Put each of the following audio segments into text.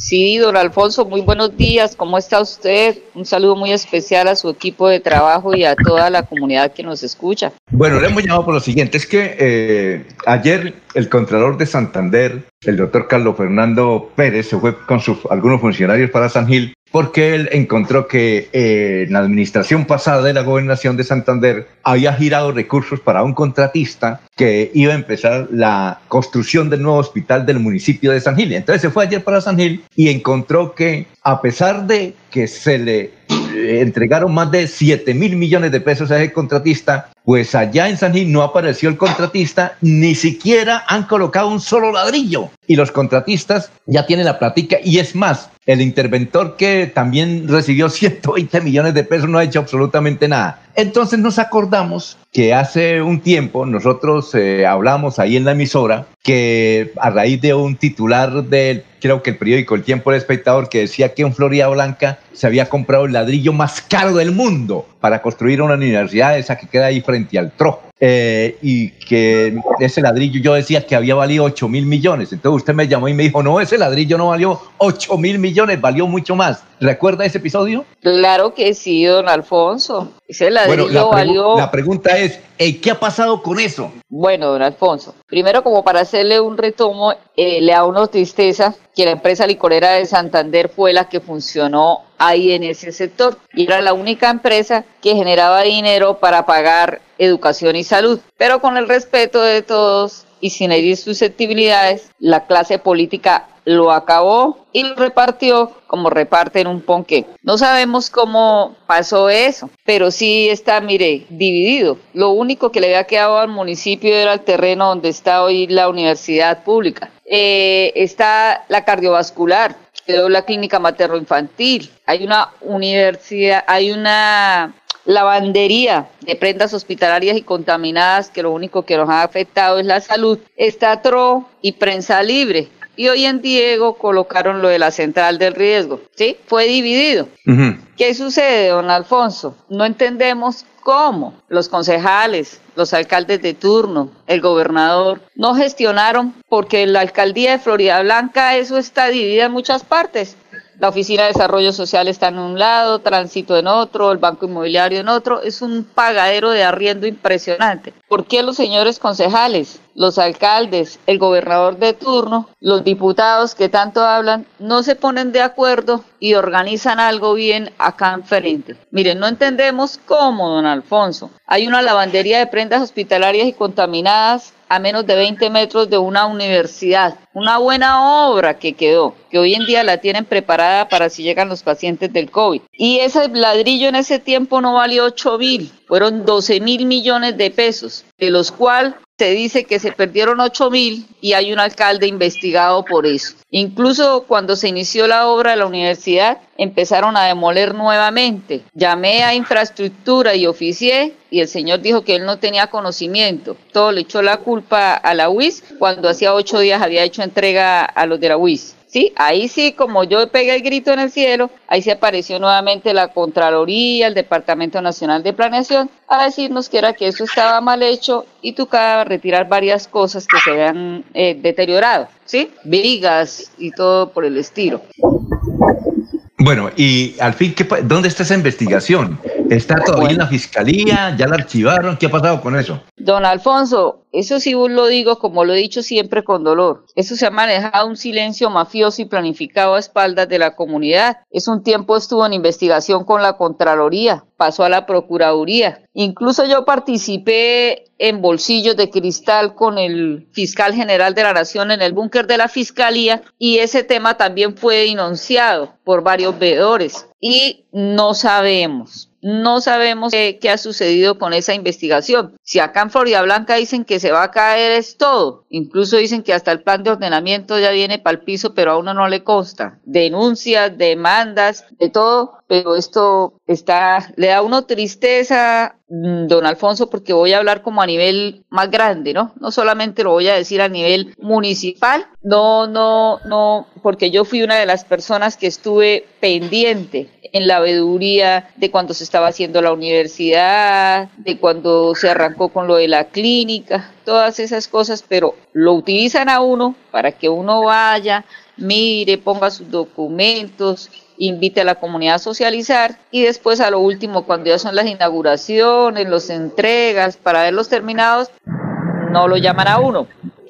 Sí, don Alfonso, muy buenos días. ¿Cómo está usted? Un saludo muy especial a su equipo de trabajo y a toda la comunidad que nos escucha. Bueno, le hemos llamado por lo siguiente. Es que eh, ayer el Contralor de Santander, el doctor Carlos Fernando Pérez, se fue con algunos funcionarios para San Gil porque él encontró que eh, en la administración pasada de la gobernación de Santander había girado recursos para un contratista que iba a empezar la construcción del nuevo hospital del municipio de San Gil. Entonces se fue ayer para San Gil y encontró que a pesar de que se le eh, entregaron más de 7 mil millones de pesos a ese contratista, pues allá en San Gil no apareció el contratista, ni siquiera han colocado un solo ladrillo. Y los contratistas ya tienen la plática y es más, el interventor que también recibió 120 millones de pesos no ha hecho absolutamente nada. Entonces nos acordamos que hace un tiempo nosotros eh, hablamos ahí en la emisora que a raíz de un titular del, creo que el periódico El Tiempo del Espectador, que decía que en Florida Blanca se había comprado el ladrillo más caro del mundo para construir una universidad, esa que queda ahí frente al Trojo. Eh, y que ese ladrillo yo decía que había valido 8 mil millones. Entonces usted me llamó y me dijo, no, ese ladrillo no valió 8 mil millones, valió mucho más. ¿Recuerda ese episodio? Claro que sí, don Alfonso. Ese ladrillo bueno, la valió... La pregunta es, ¿qué ha pasado con eso? Bueno, don Alfonso, primero como para hacerle un retomo, eh, le da una tristeza que la empresa licorera de Santander fue la que funcionó ahí en ese sector y era la única empresa que generaba dinero para pagar educación y salud. Pero con el respeto de todos y sin herir susceptibilidades, la clase política lo acabó y lo repartió como reparten un ponqué. No sabemos cómo pasó eso, pero sí está, mire, dividido. Lo único que le había quedado al municipio era el terreno donde está hoy la universidad pública. Eh, está la cardiovascular, quedó la clínica materno-infantil, hay una universidad, hay una lavandería de prendas hospitalarias y contaminadas, que lo único que nos ha afectado es la salud, está TRO y prensa libre. Y hoy en Diego colocaron lo de la central del riesgo, ¿sí? Fue dividido. ¿Qué sucede, don Alfonso? No entendemos cómo los concejales, los alcaldes de turno, el gobernador, no gestionaron, porque la alcaldía de Florida Blanca, eso está dividida en muchas partes. La Oficina de Desarrollo Social está en un lado, Tránsito en otro, el Banco Inmobiliario en otro. Es un pagadero de arriendo impresionante. ¿Por qué los señores concejales, los alcaldes, el gobernador de turno, los diputados que tanto hablan, no se ponen de acuerdo y organizan algo bien acá enfrente? Miren, no entendemos cómo, don Alfonso. Hay una lavandería de prendas hospitalarias y contaminadas a menos de 20 metros de una universidad. Una buena obra que quedó, que hoy en día la tienen preparada para si llegan los pacientes del COVID. Y ese ladrillo en ese tiempo no valió 8 mil, fueron 12 mil millones de pesos, de los cuales se dice que se perdieron 8 mil y hay un alcalde investigado por eso. Incluso cuando se inició la obra de la universidad, empezaron a demoler nuevamente. Llamé a infraestructura y oficié y el señor dijo que él no tenía conocimiento. Todo le echó la culpa a la UIS cuando hacía ocho días había hecho entrega a los de la UIS. Sí, ahí sí, como yo pegué el grito en el cielo, ahí se apareció nuevamente la Contraloría, el Departamento Nacional de Planeación, a decirnos que era que eso estaba mal hecho y tocaba retirar varias cosas que se habían eh, deteriorado, ¿sí? Vigas y todo por el estilo. Bueno, y al fin, ¿qué, ¿dónde está esa investigación? ¿Está todavía en la fiscalía? ¿Ya la archivaron? ¿Qué ha pasado con eso? Don Alfonso, eso sí lo digo como lo he dicho siempre con dolor. Eso se ha manejado un silencio mafioso y planificado a espaldas de la comunidad. Es un tiempo estuvo en investigación con la Contraloría, pasó a la Procuraduría. Incluso yo participé en bolsillos de cristal con el fiscal general de la Nación en el búnker de la Fiscalía y ese tema también fue denunciado por varios veedores y no sabemos no sabemos qué, ha sucedido con esa investigación. Si acá en Florida Blanca dicen que se va a caer es todo, incluso dicen que hasta el plan de ordenamiento ya viene para el piso, pero a uno no le consta. Denuncias, demandas, de todo, pero esto está, le da a uno tristeza, don Alfonso, porque voy a hablar como a nivel más grande, ¿no? No solamente lo voy a decir a nivel municipal, no, no, no, porque yo fui una de las personas que estuve pendiente en la veeduría de cuando se estaba haciendo la universidad, de cuando se arrancó con lo de la clínica, todas esas cosas, pero lo utilizan a uno para que uno vaya, mire, ponga sus documentos, invite a la comunidad a socializar y después a lo último, cuando ya son las inauguraciones, los entregas, para verlos terminados, no lo llaman a uno,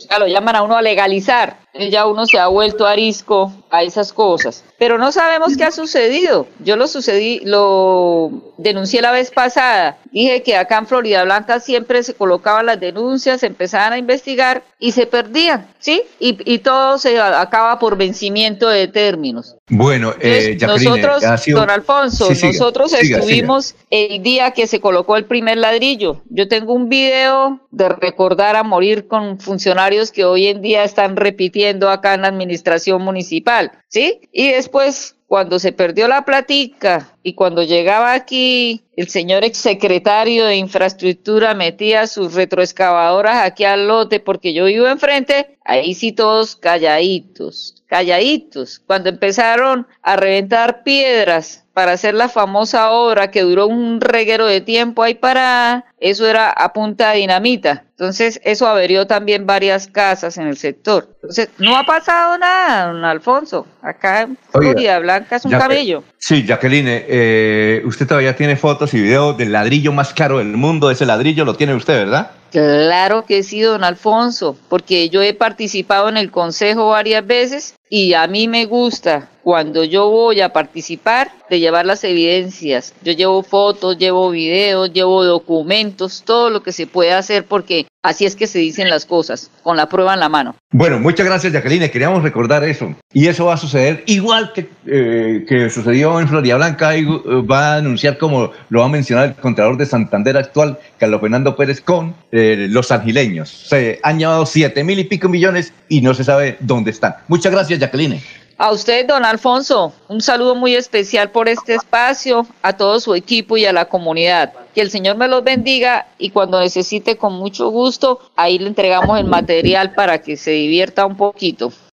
ya lo llaman a uno a legalizar. Ya uno se ha vuelto arisco a esas cosas. Pero no sabemos qué ha sucedido. Yo lo sucedí, lo denuncié la vez pasada. Dije que acá en Florida Blanca siempre se colocaban las denuncias, se empezaban a investigar y se perdían, ¿sí? Y, y todo se acaba por vencimiento de términos. Bueno, eh, nosotros, don Alfonso, nosotros estuvimos el día que se colocó el primer ladrillo. Yo tengo un video de recordar a morir con funcionarios que hoy en día están repitiendo acá en la administración municipal, ¿sí? Y después cuando se perdió la platica y cuando llegaba aquí el señor exsecretario de infraestructura metía sus retroexcavadoras aquí al lote porque yo vivo enfrente, ahí sí todos calladitos, calladitos. Cuando empezaron a reventar piedras para hacer la famosa obra que duró un reguero de tiempo ahí para, eso era a punta de dinamita. Entonces, eso averió también varias casas en el sector. Entonces, no ha pasado nada, don Alfonso. Acá en Florida Blanca es un cabello. Sí, Jacqueline, eh, usted todavía tiene fotos y videos del ladrillo más caro del mundo. Ese ladrillo lo tiene usted, ¿verdad? Claro que sí, don Alfonso, porque yo he participado en el consejo varias veces y a mí me gusta cuando yo voy a participar de llevar las evidencias. Yo llevo fotos, llevo videos, llevo documentos, todo lo que se puede hacer porque así es que se dicen las cosas, con la prueba en la mano. Bueno, muchas gracias Jacqueline, queríamos recordar eso. Y eso va a suceder igual que, eh, que sucedió en Florida Blanca y va a anunciar como lo va a mencionar el Contralor de Santander actual, Carlos Fernando Pérez, con eh, los angileños. Se han llevado siete mil y pico millones y no se sabe dónde están. Muchas gracias Jacqueline. A usted, don Alfonso, un saludo muy especial por este espacio, a todo su equipo y a la comunidad. Que el Señor me los bendiga y cuando necesite con mucho gusto, ahí le entregamos el material para que se divierta un poquito.